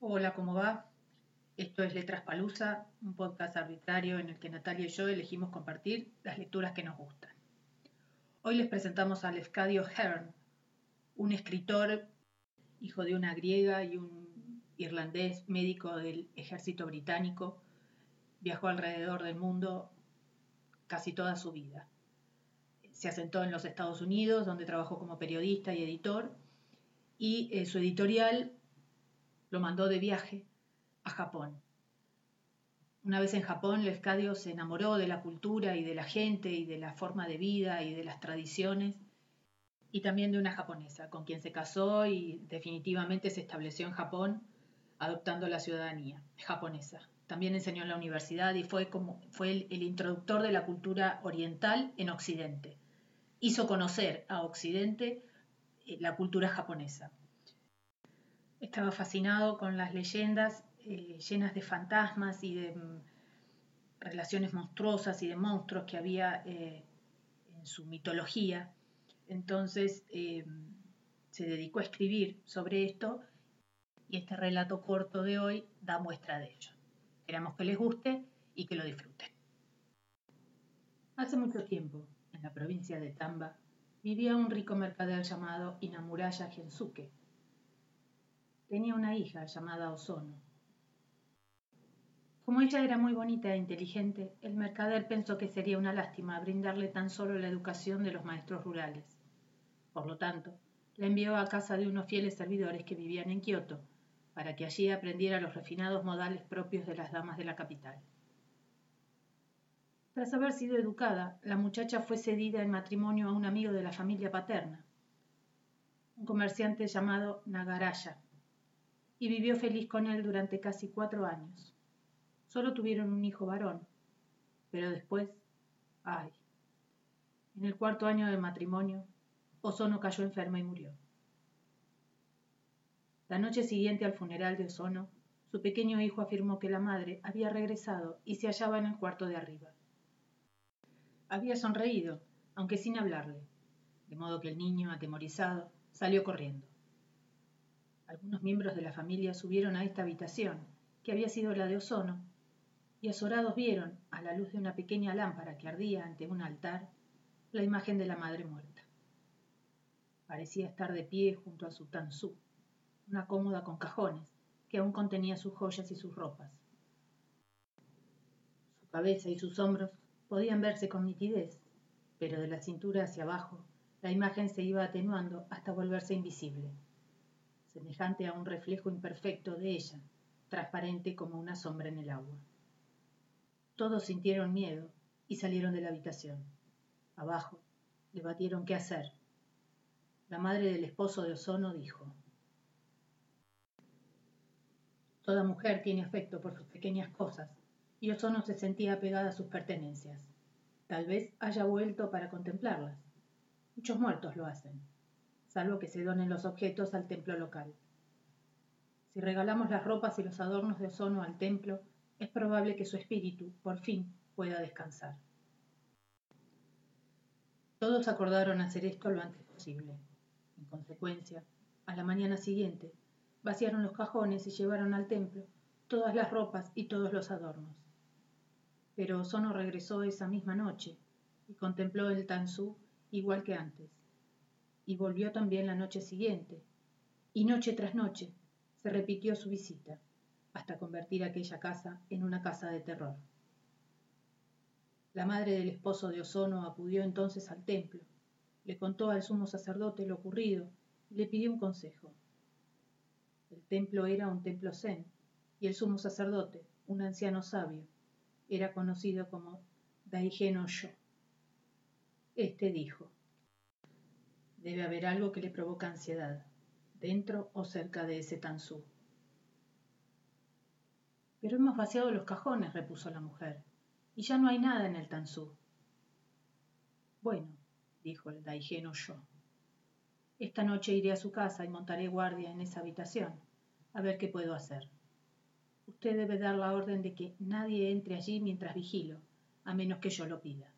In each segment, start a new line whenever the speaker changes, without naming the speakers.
Hola, ¿cómo va? Esto es Letras Palusa, un podcast arbitrario en el que Natalia y yo elegimos compartir las lecturas que nos gustan. Hoy les presentamos a Lefcadio Hearn, un escritor, hijo de una griega y un irlandés médico del ejército británico. Viajó alrededor del mundo casi toda su vida. Se asentó en los Estados Unidos, donde trabajó como periodista y editor, y eh, su editorial lo mandó de viaje a Japón. Una vez en Japón, Lefcadio se enamoró de la cultura y de la gente y de la forma de vida y de las tradiciones y también de una japonesa, con quien se casó y definitivamente se estableció en Japón, adoptando la ciudadanía japonesa. También enseñó en la universidad y fue, como, fue el, el introductor de la cultura oriental en Occidente. Hizo conocer a Occidente eh, la cultura japonesa. Estaba fascinado con las leyendas eh, llenas de fantasmas y de mm, relaciones monstruosas y de monstruos que había eh, en su mitología. Entonces eh, se dedicó a escribir sobre esto y este relato corto de hoy da muestra de ello. Esperamos que les guste y que lo disfruten. Hace mucho tiempo, en la provincia de Tamba, vivía un rico mercader llamado Inamuraya Gensuke. Tenía una hija llamada Ozono. Como ella era muy bonita e inteligente, el mercader pensó que sería una lástima brindarle tan solo la educación de los maestros rurales. Por lo tanto, la envió a casa de unos fieles servidores que vivían en Kioto, para que allí aprendiera los refinados modales propios de las damas de la capital. Tras haber sido educada, la muchacha fue cedida en matrimonio a un amigo de la familia paterna, un comerciante llamado Nagaraya, y vivió feliz con él durante casi cuatro años. Solo tuvieron un hijo varón, pero después, ay, en el cuarto año de matrimonio, Ozono cayó enferma y murió. La noche siguiente al funeral de Ozono, su pequeño hijo afirmó que la madre había regresado y se hallaba en el cuarto de arriba. Había sonreído, aunque sin hablarle, de modo que el niño, atemorizado, salió corriendo. Algunos miembros de la familia subieron a esta habitación, que había sido la de Ozono, y azorados vieron, a la luz de una pequeña lámpara que ardía ante un altar, la imagen de la madre muerta. Parecía estar de pie junto a su tanzú, una cómoda con cajones, que aún contenía sus joyas y sus ropas. Su cabeza y sus hombros podían verse con nitidez, pero de la cintura hacia abajo la imagen se iba atenuando hasta volverse invisible, semejante a un reflejo imperfecto de ella, transparente como una sombra en el agua. Todos sintieron miedo y salieron de la habitación. Abajo, debatieron qué hacer. La madre del esposo de Ozono dijo, Toda mujer tiene afecto por sus pequeñas cosas, y Ozono se sentía apegada a sus pertenencias. Tal vez haya vuelto para contemplarlas. Muchos muertos lo hacen, salvo que se donen los objetos al templo local. Si regalamos las ropas y los adornos de Ozono al templo, es probable que su espíritu, por fin, pueda descansar. Todos acordaron hacer esto lo antes posible. En consecuencia, a la mañana siguiente, vaciaron los cajones y llevaron al templo todas las ropas y todos los adornos. Pero Ozono regresó esa misma noche y contempló el Tanzú igual que antes. Y volvió también la noche siguiente, y noche tras noche se repitió su visita, hasta convertir aquella casa en una casa de terror. La madre del esposo de Ozono acudió entonces al templo, le contó al sumo sacerdote lo ocurrido y le pidió un consejo. El templo era un templo zen, y el sumo sacerdote, un anciano sabio, era conocido como Daigeno Sho. Este dijo, debe haber algo que le provoca ansiedad, dentro o cerca de ese tanzú. Pero hemos vaciado los cajones, repuso la mujer, y ya no hay nada en el tanzú. Bueno, dijo el Daigeno Sho, esta noche iré a su casa y montaré guardia en esa habitación, a ver qué puedo hacer. Usted debe dar la orden de que nadie entre allí mientras vigilo, a menos que yo lo pida.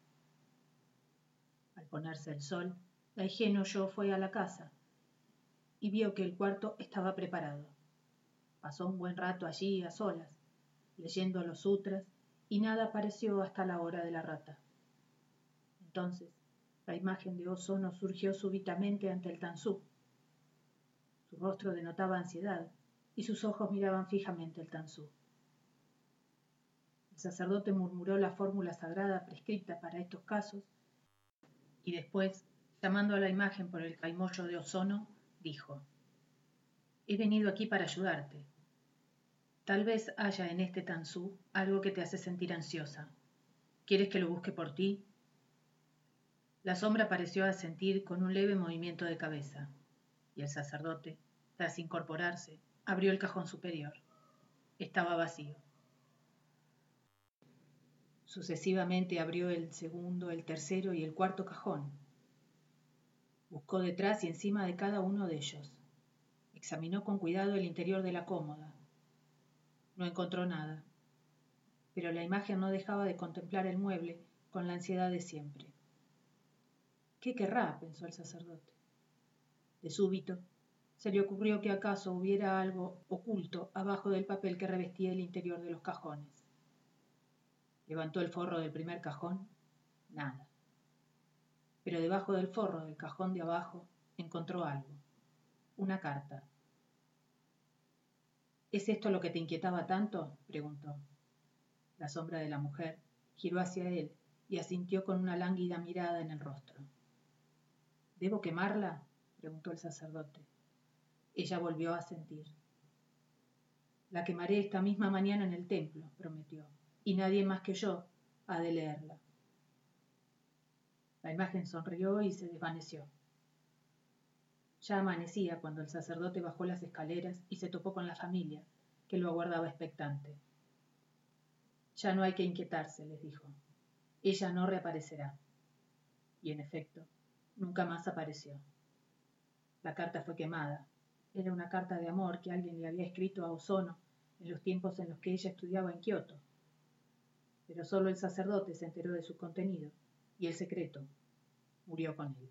Al ponerse el sol, la higieno yo fue a la casa y vio que el cuarto estaba preparado. Pasó un buen rato allí a solas, leyendo los sutras, y nada apareció hasta la hora de la rata. Entonces, la imagen de Ozono surgió súbitamente ante el Tanzú. Su rostro denotaba ansiedad y sus ojos miraban fijamente el Tanzú. El sacerdote murmuró la fórmula sagrada prescrita para estos casos y después, llamando a la imagen por el caimollo de Ozono, dijo, He venido aquí para ayudarte. Tal vez haya en este Tanzú algo que te hace sentir ansiosa. ¿Quieres que lo busque por ti? La sombra pareció asentir con un leve movimiento de cabeza, y el sacerdote, tras incorporarse, abrió el cajón superior. Estaba vacío. Sucesivamente abrió el segundo, el tercero y el cuarto cajón. Buscó detrás y encima de cada uno de ellos. Examinó con cuidado el interior de la cómoda, no encontró nada, pero la imagen no dejaba de contemplar el mueble con la ansiedad de siempre. ¿Qué querrá? pensó el sacerdote. De súbito, se le ocurrió que acaso hubiera algo oculto abajo del papel que revestía el interior de los cajones. Levantó el forro del primer cajón, nada. Pero debajo del forro del cajón de abajo encontró algo, una carta, ¿Es esto lo que te inquietaba tanto? preguntó. La sombra de la mujer giró hacia él y asintió con una lánguida mirada en el rostro. ¿Debo quemarla? preguntó el sacerdote. Ella volvió a sentir. La quemaré esta misma mañana en el templo, prometió, y nadie más que yo ha de leerla. La imagen sonrió y se desvaneció. Ya amanecía cuando el sacerdote bajó las escaleras y se topó con la familia, que lo aguardaba expectante. Ya no hay que inquietarse, les dijo. Ella no reaparecerá. Y en efecto, nunca más apareció. La carta fue quemada. Era una carta de amor que alguien le había escrito a Ozono en los tiempos en los que ella estudiaba en Kioto. Pero solo el sacerdote se enteró de su contenido y el secreto murió con él.